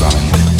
así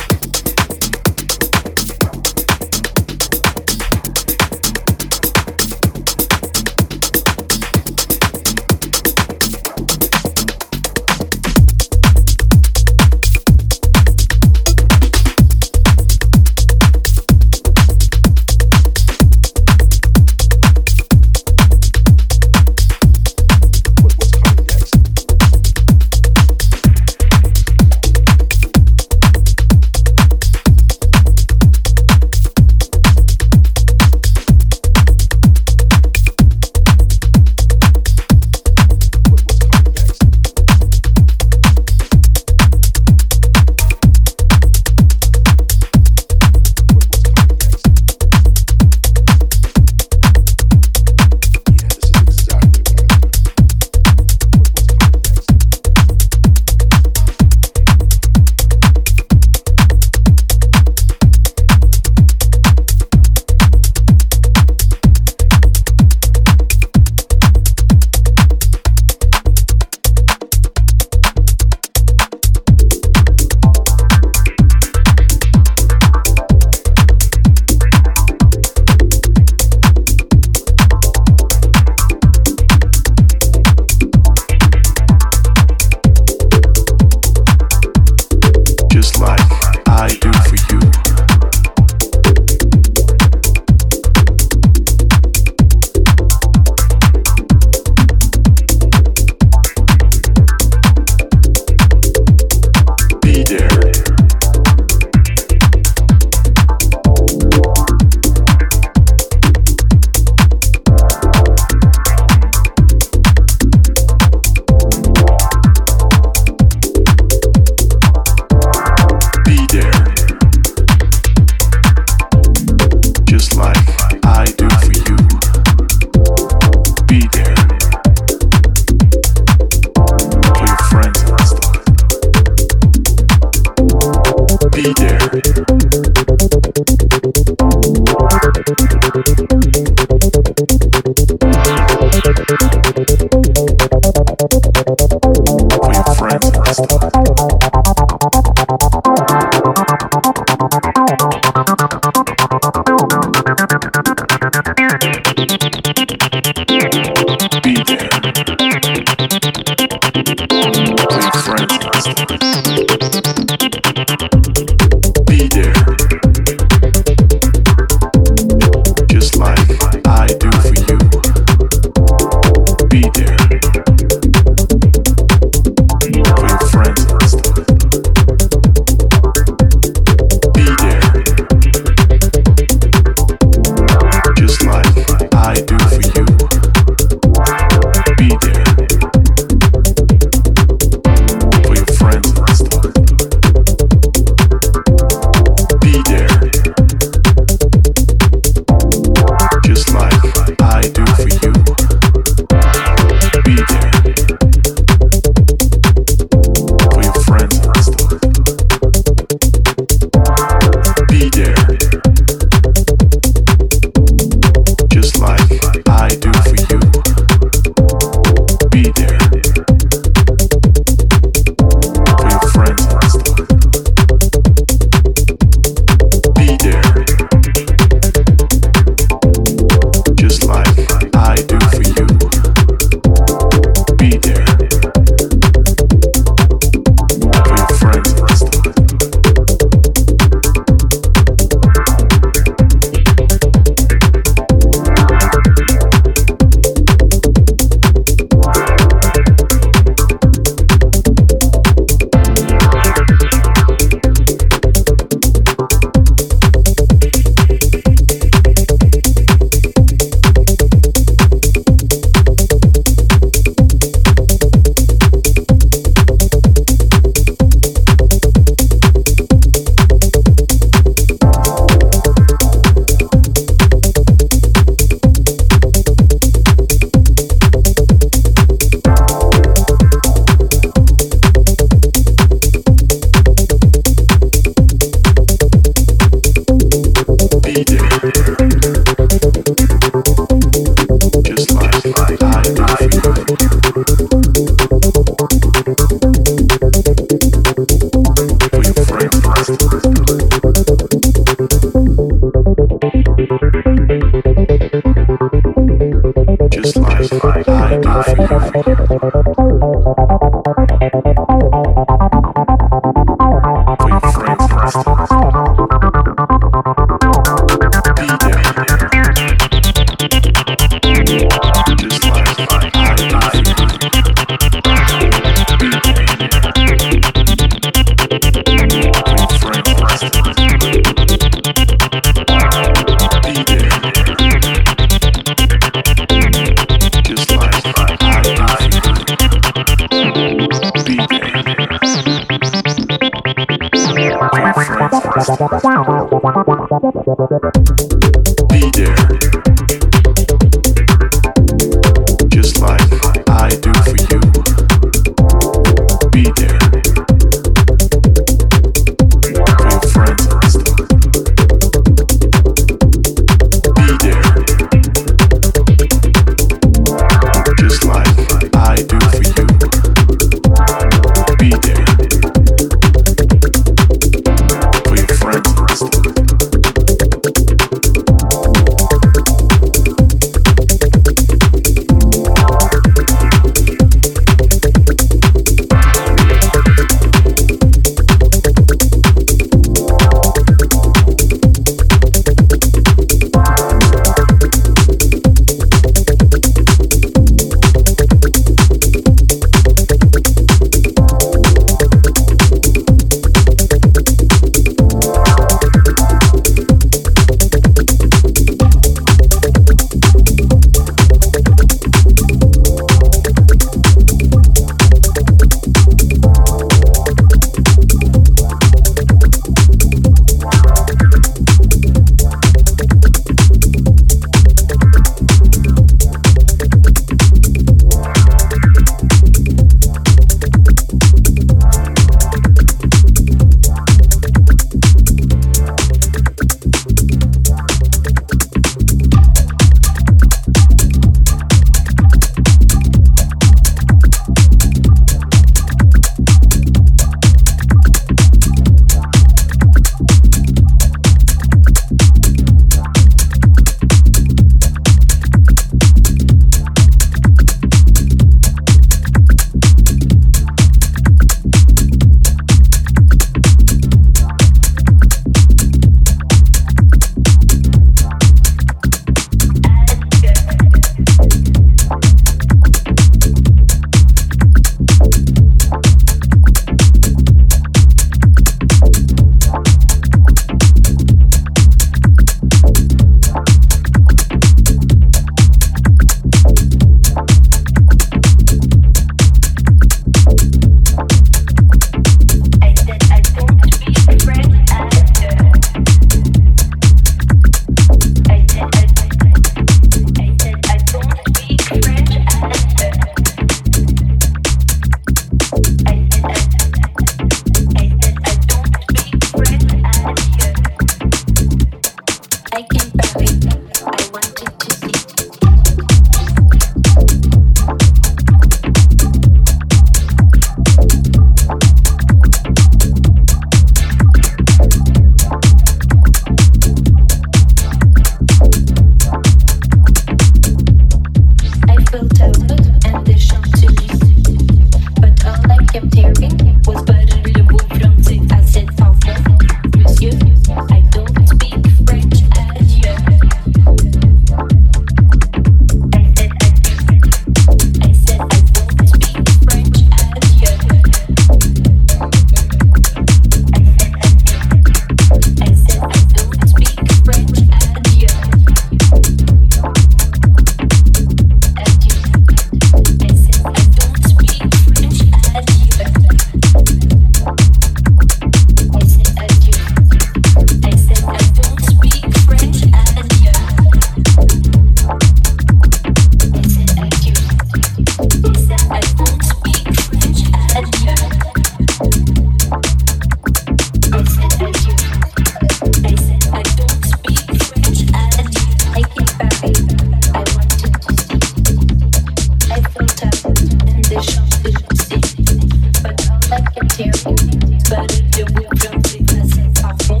Monsieur, but je vous prends des facettes à fond,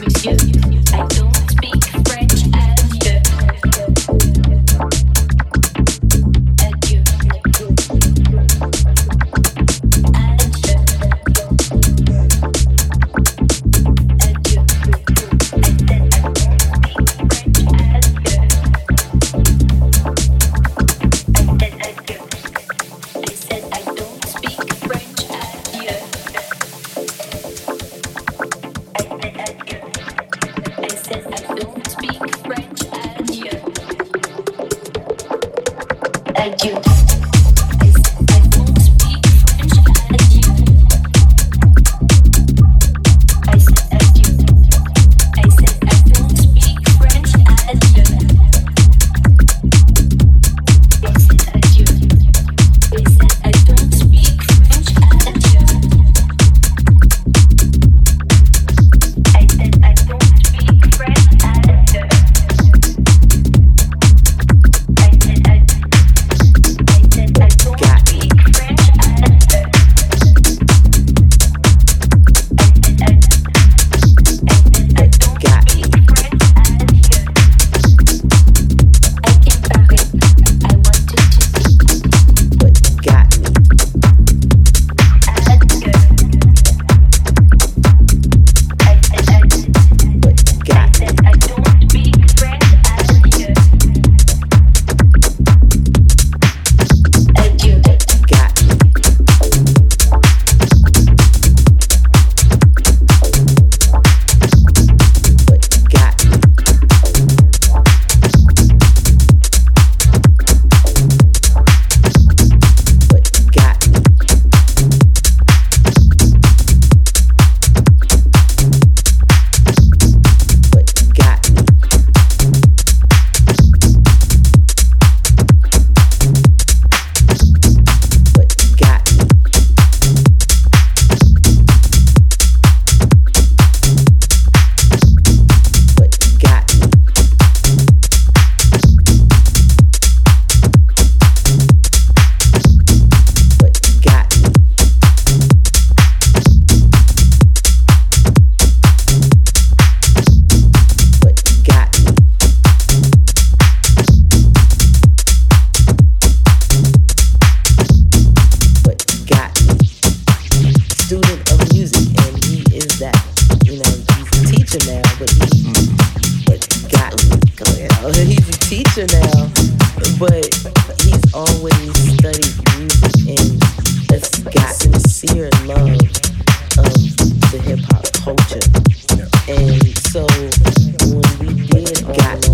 monsieur. but he's always studied music and has gotten a seer love of the hip hop culture. And so when we did got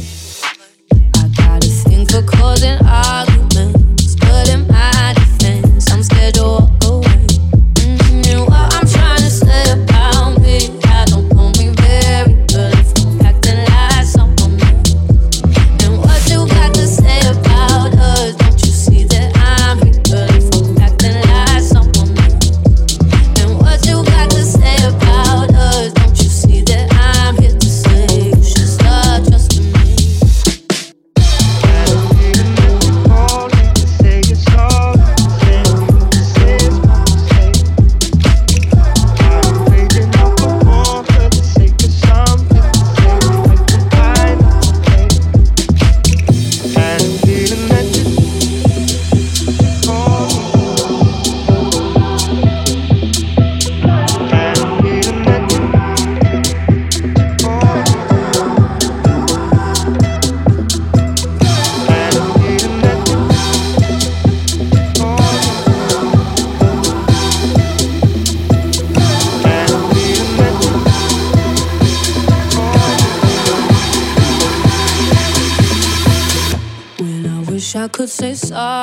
causing arguments, but in my defense, I'm scared to walk.